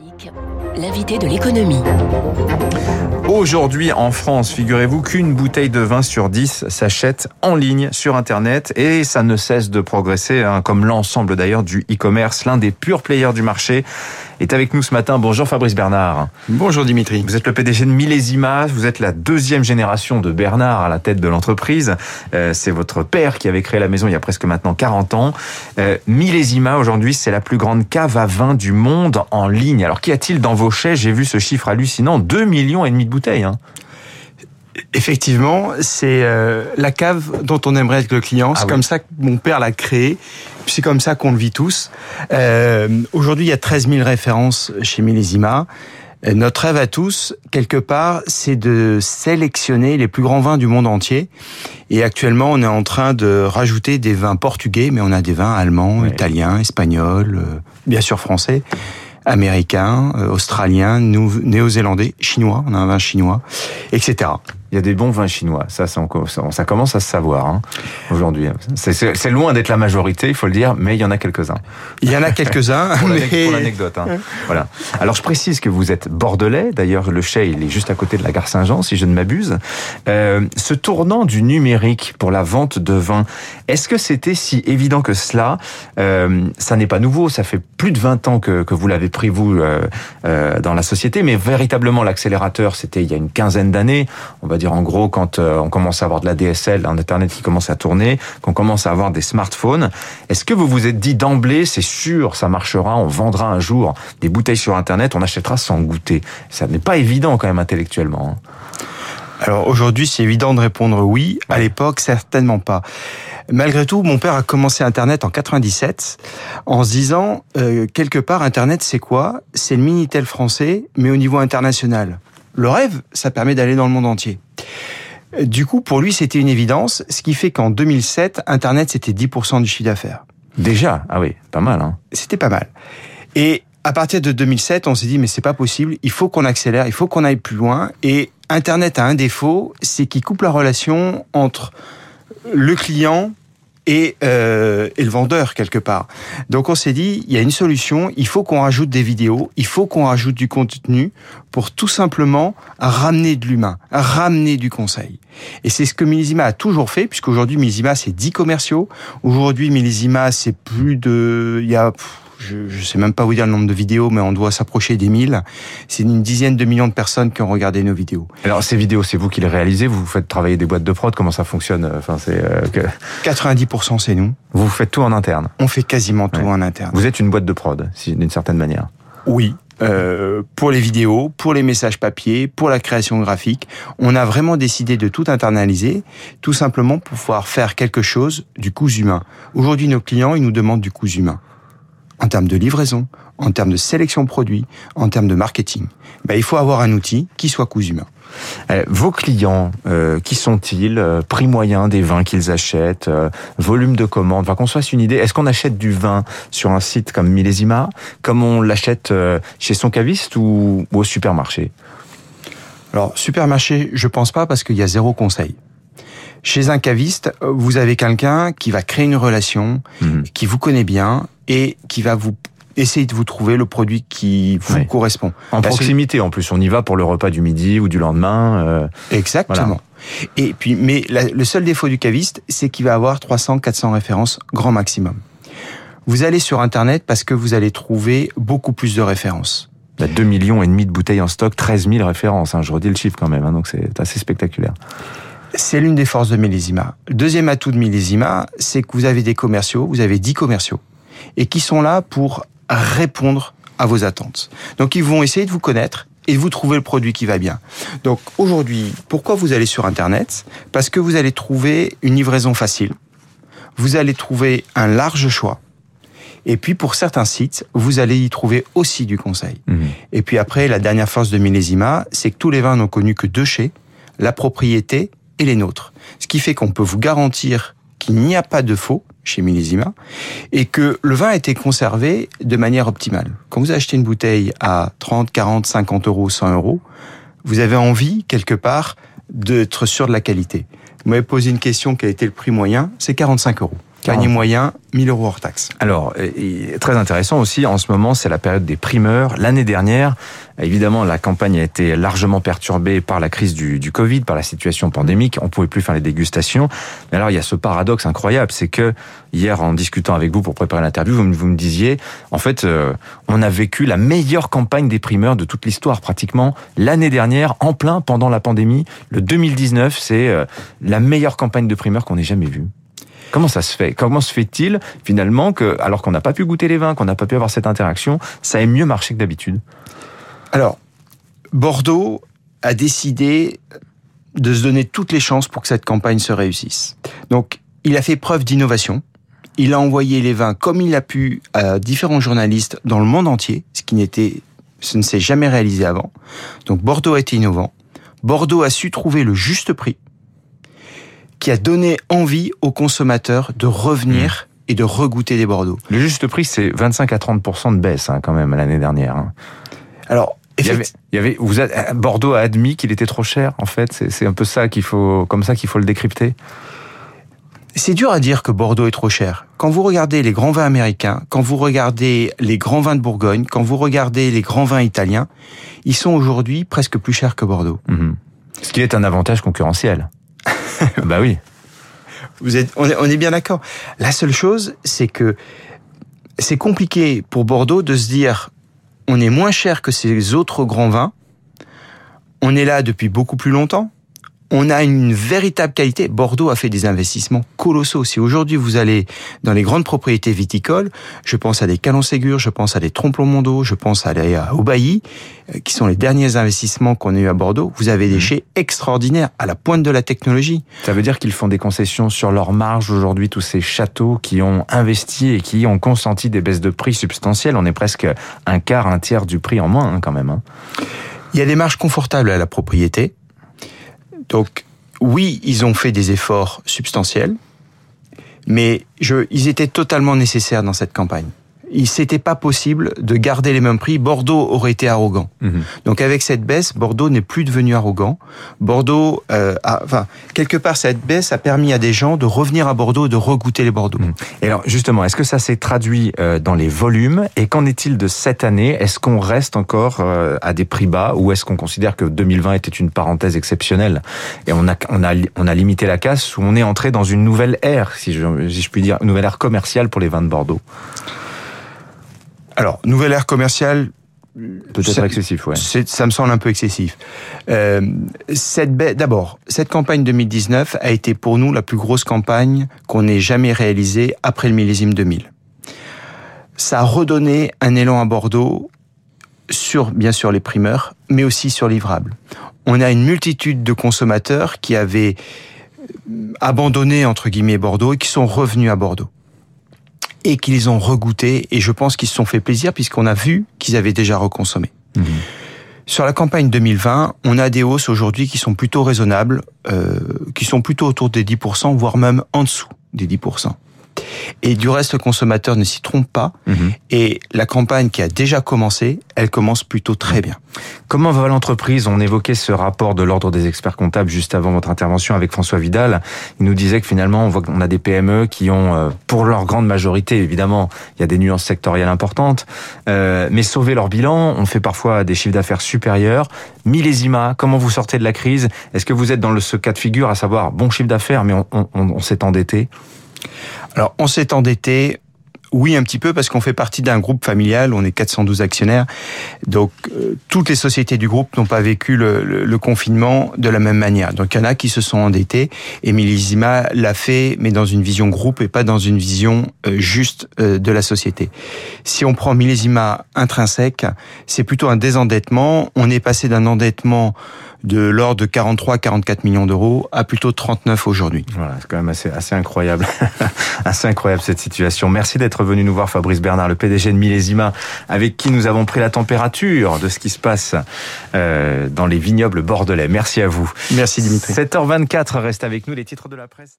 いけ。L'invité de l'économie. Aujourd'hui en France, figurez-vous qu'une bouteille de vin sur 10 s'achète en ligne sur Internet et ça ne cesse de progresser, hein, comme l'ensemble d'ailleurs du e-commerce. L'un des purs players du marché est avec nous ce matin. Bonjour Fabrice Bernard. Bonjour Dimitri. Vous êtes le PDG de Millésima, vous êtes la deuxième génération de Bernard à la tête de l'entreprise. Euh, c'est votre père qui avait créé la maison il y a presque maintenant 40 ans. Euh, Millésima aujourd'hui, c'est la plus grande cave à vin du monde en ligne. Alors qu'y a-t-il dans vos J'ai vu ce chiffre hallucinant, 2 millions et demi de bouteilles. Hein. Effectivement, c'est euh, la cave dont on aimerait être le client. C'est comme ça que mon père l'a créé. C'est comme ça qu'on le vit tous. Euh, Aujourd'hui, il y a 13 000 références chez Millésima. Euh, notre rêve à tous, quelque part, c'est de sélectionner les plus grands vins du monde entier. Et actuellement, on est en train de rajouter des vins portugais, mais on a des vins allemands, italiens, espagnols, euh, bien sûr français américains, euh, australiens, néo-zélandais, chinois, on a un vin chinois, etc. Il y a des bons vins chinois, ça, ça, ça commence à se savoir hein, aujourd'hui. C'est loin d'être la majorité, il faut le dire, mais il y en a quelques-uns. Il y en a quelques-uns. pour l'anecdote. Hein. Voilà. Alors je précise que vous êtes bordelais, d'ailleurs le chai il est juste à côté de la gare Saint-Jean, si je ne m'abuse. Euh, ce tournant du numérique pour la vente de vin, est-ce que c'était si évident que cela? Euh, Ça n'est pas nouveau, ça fait plus de 20 ans que, que vous l'avez pris vous euh, euh, dans la société, mais véritablement l'accélérateur c'était il y a une quinzaine d'années. On va dire en gros quand euh, on commence à avoir de la DSL, un Internet qui commence à tourner, qu'on commence à avoir des smartphones. Est-ce que vous vous êtes dit d'emblée, c'est sûr, ça marchera, on vendra un jour des bouteilles sur Internet, on achètera sans goûter? Ça n'est pas évident quand même intellectuellement. Hein. Alors aujourd'hui, c'est évident de répondre oui. À l'époque, certainement pas. Malgré tout, mon père a commencé Internet en 97 en se disant euh, quelque part Internet, c'est quoi? C'est le minitel français, mais au niveau international. Le rêve, ça permet d'aller dans le monde entier. Du coup, pour lui, c'était une évidence, ce qui fait qu'en 2007, Internet, c'était 10% du chiffre d'affaires. Déjà? Ah oui, pas mal. Hein. C'était pas mal. Et à partir de 2007, on s'est dit, mais c'est pas possible, il faut qu'on accélère, il faut qu'on aille plus loin. Et Internet a un défaut, c'est qu'il coupe la relation entre le client et, euh, et, le vendeur quelque part. Donc on s'est dit, il y a une solution, il faut qu'on rajoute des vidéos, il faut qu'on rajoute du contenu pour tout simplement ramener de l'humain, ramener du conseil. Et c'est ce que Millésima a toujours fait, puisqu'aujourd'hui Millésima c'est 10 commerciaux, aujourd'hui Millésima c'est plus de... Il y a je ne sais même pas vous dire le nombre de vidéos, mais on doit s'approcher des 1000. C'est une dizaine de millions de personnes qui ont regardé nos vidéos. Alors ces vidéos, c'est vous qui les réalisez Vous faites travailler des boîtes de prod Comment ça fonctionne Enfin, c'est euh, 90% c'est nous. Vous faites tout en interne On fait quasiment tout en interne. Vous êtes une boîte de prod, d'une certaine manière. Oui, euh, pour les vidéos, pour les messages papier, pour la création graphique. On a vraiment décidé de tout internaliser, tout simplement pour pouvoir faire quelque chose du coût humain. Aujourd'hui, nos clients, ils nous demandent du coût humain en termes de livraison, en termes de sélection produit, en termes de marketing. Ben, il faut avoir un outil qui soit coût humain. Euh, vos clients, euh, qui sont-ils euh, Prix moyen des vins qu'ils achètent, volume de commandes, enfin qu'on se fasse une idée. Est-ce qu'on achète du vin sur un site comme Millésima, comme on l'achète chez son caviste ou, au supermarché? Alors supermarché, je pense pas parce qu'il y a zéro conseil. Chez un caviste, vous avez quelqu'un qui va créer une relation, mhm. qui vous connaît bien et qui va vous essayer de vous trouver le produit qui vous correspond. En proximité, en plus, on y va pour le repas du midi ou du lendemain. Euh, Exactement. Et puis, mais le seul défaut du caviste, c'est qu'il va avoir 300, 400 références grand maximum. Vous allez sur Internet parce que vous allez trouver beaucoup plus de références. Il y a 2 millions et demi de bouteilles en stock, 13 000 références. Hein, je redis le chiffre quand même, hein, donc c'est assez spectaculaire. C'est l'une des forces de Millésima. deuxième atout de Millésima, c'est que vous avez des commerciaux, vous avez 10 commerciaux, et qui sont là pour répondre à vos attentes. Donc ils vont essayer de vous connaître et de vous trouver le produit qui va bien. Donc aujourd'hui, pourquoi vous allez sur Internet? Parce que vous allez trouver une livraison facile, vous allez trouver un large choix, et puis pour certains sites, vous allez y trouver aussi du conseil. Mmh. Et puis après, la dernière force de Millésima, c'est que tous les vins n'ont connu que deux chais, la propriété et les nôtres. Ce qui fait qu'on peut vous garantir qu'il n'y a pas de faux chez Millésima et que le vin a été conservé de manière optimale. Quand vous achetez une bouteille à 30, 40, 50 euros, 100 euros, vous avez envie, quelque part, d'être sûr de la qualité. Vous m'avez posé une question, quel était le prix moyen C'est 45 euros. Panier moyen, 1000 euros hors taxe. Alors, très intéressant aussi, en ce moment, c'est la période des primeurs. L'année dernière, évidemment, la campagne a été largement perturbée par la crise du, du Covid, par la situation pandémique. On pouvait plus faire les dégustations. Mais alors, il y a ce paradoxe incroyable, c'est que hier, en discutant avec vous pour préparer l'interview, vous, vous, me disiez, en fait, euh, on a vécu la meilleure campagne des primeurs de toute l'histoire, pratiquement l'année dernière, en plein pendant la pandémie. Le 2019, c'est euh, la meilleure campagne de primeurs qu'on ait jamais vue. Comment ça se fait? Comment se fait-il finalement que, alors qu'on n'a pas pu goûter les vins, qu'on n'a pas pu avoir cette interaction, ça ait mieux marché que d'habitude? Alors, Bordeaux a décidé de se donner toutes les chances pour que cette campagne se réussisse. Donc, il a fait preuve d'innovation. Il a envoyé les vins comme il a pu à différents journalistes dans le monde entier, ce qui n'était, ce ne s'est jamais réalisé avant. Donc, Bordeaux a été innovant. Bordeaux a su trouver le juste prix qui a donné envie aux consommateurs de revenir mmh. et de regoûter des Bordeaux. Le juste prix, c'est 25 à 30 de baisse hein, quand même l'année dernière. Hein. Alors, il y, avait, il y avait, vous Bordeaux a admis qu'il était trop cher. En fait, c'est un peu ça qu'il faut, comme ça qu'il faut le décrypter. C'est dur à dire que Bordeaux est trop cher. Quand vous regardez les grands vins américains, quand vous regardez les grands vins de Bourgogne, quand vous regardez les grands vins italiens, ils sont aujourd'hui presque plus chers que Bordeaux. Mmh. Ce qui est un avantage concurrentiel. bah oui. Vous êtes, on est, on est bien d'accord. La seule chose, c'est que c'est compliqué pour Bordeaux de se dire on est moins cher que ces autres grands vins. On est là depuis beaucoup plus longtemps on a une véritable qualité. Bordeaux a fait des investissements colossaux. Si aujourd'hui vous allez dans les grandes propriétés viticoles, je pense à des Calon Ségur, je pense à des Tromplon Mondo, je pense à des Aubailly, euh, qui sont les derniers investissements qu'on a eu à Bordeaux. Vous avez des mmh. chais extraordinaires à la pointe de la technologie. Ça veut dire qu'ils font des concessions sur leur marge aujourd'hui, tous ces châteaux qui ont investi et qui ont consenti des baisses de prix substantielles. On est presque un quart, un tiers du prix en moins hein, quand même. Hein. Il y a des marges confortables à la propriété. Donc oui, ils ont fait des efforts substantiels, mais je, ils étaient totalement nécessaires dans cette campagne il s'était pas possible de garder les mêmes prix. Bordeaux aurait été arrogant. Mhm. Donc avec cette baisse, Bordeaux n'est plus devenu arrogant. Bordeaux, euh, a, enfin quelque part cette baisse a permis à des gens de revenir à Bordeaux, de regoûter les Bordeaux. Mhm. Et alors justement, est-ce que ça s'est traduit euh, dans les volumes? Et qu'en est-il de cette année? Est-ce qu'on reste encore euh, à des prix bas ou est-ce qu'on considère que 2020 était une parenthèse exceptionnelle? Et on a on a on a limité la casse ou on est entré dans une nouvelle ère, si je, si je puis dire, une nouvelle ère commerciale pour les vins de Bordeaux? Alors, nouvelle ère commerciale, Peut-être excessif, ouais. Ça me semble un peu excessif. Euh, cette d'abord, cette campagne 2019 a été pour nous la plus grosse campagne qu'on ait jamais réalisée après le millésime 2000. Ça a redonné un élan à Bordeaux sur, bien sûr, les primeurs, mais aussi sur livrables. On a une multitude de consommateurs qui avaient abandonné, entre guillemets, Bordeaux et qui sont revenus à Bordeaux et qu'ils ont regoûté. Et je pense qu'ils se sont fait plaisir puisqu'on a vu qu'ils avaient déjà reconsommé. Mmh. Sur la campagne 2020, on a des hausses aujourd'hui qui sont plutôt raisonnables, euh, qui sont plutôt autour des 10%, voire même en dessous des 10%. Et du reste, le consommateur ne s'y trompe pas. Mhm. Et la campagne qui a déjà commencé, elle commence plutôt très bien. Comment va l'entreprise On évoquait ce rapport de l'ordre des experts comptables juste avant votre intervention avec François Vidal. Il nous disait que finalement, on voit qu'on a des PME qui ont, euh, pour leur grande majorité, évidemment, il y a des nuances sectorielles importantes, euh, mais sauver leur bilan. On fait parfois des chiffres d'affaires supérieurs. Millésima, comment vous sortez de la crise? Est-ce que vous êtes dans ce cas de figure, à savoir bon chiffre d'affaires, mais on s'est endetté? Alors, on s'est endetté. Oui, un petit peu parce qu'on fait partie d'un groupe familial, on est 412 actionnaires. Donc, euh, toutes les sociétés du groupe n'ont pas vécu le, confinement de la même manière. Donc, il y en a qui se sont endettés et Millésima l'a fait, mais dans une vision groupe et pas dans une vision euh, juste euh, de la société. Si on prend Millésima intrinsèque, c'est plutôt un désendettement. On est passé d'un endettement de l'ordre de 43-44 millions d'euros à plutôt 39 aujourd'hui. Voilà, c'est quand même assez, assez incroyable. assez incroyable cette situation. Merci d'être venu nous voir Fabrice Bernard, le PDG de Millésima, avec qui nous avons pris la température de ce qui se passe euh, dans les vignobles bordelais. Merci à vous. Merci Dimitri. 7h24, reste avec nous les titres de la presse.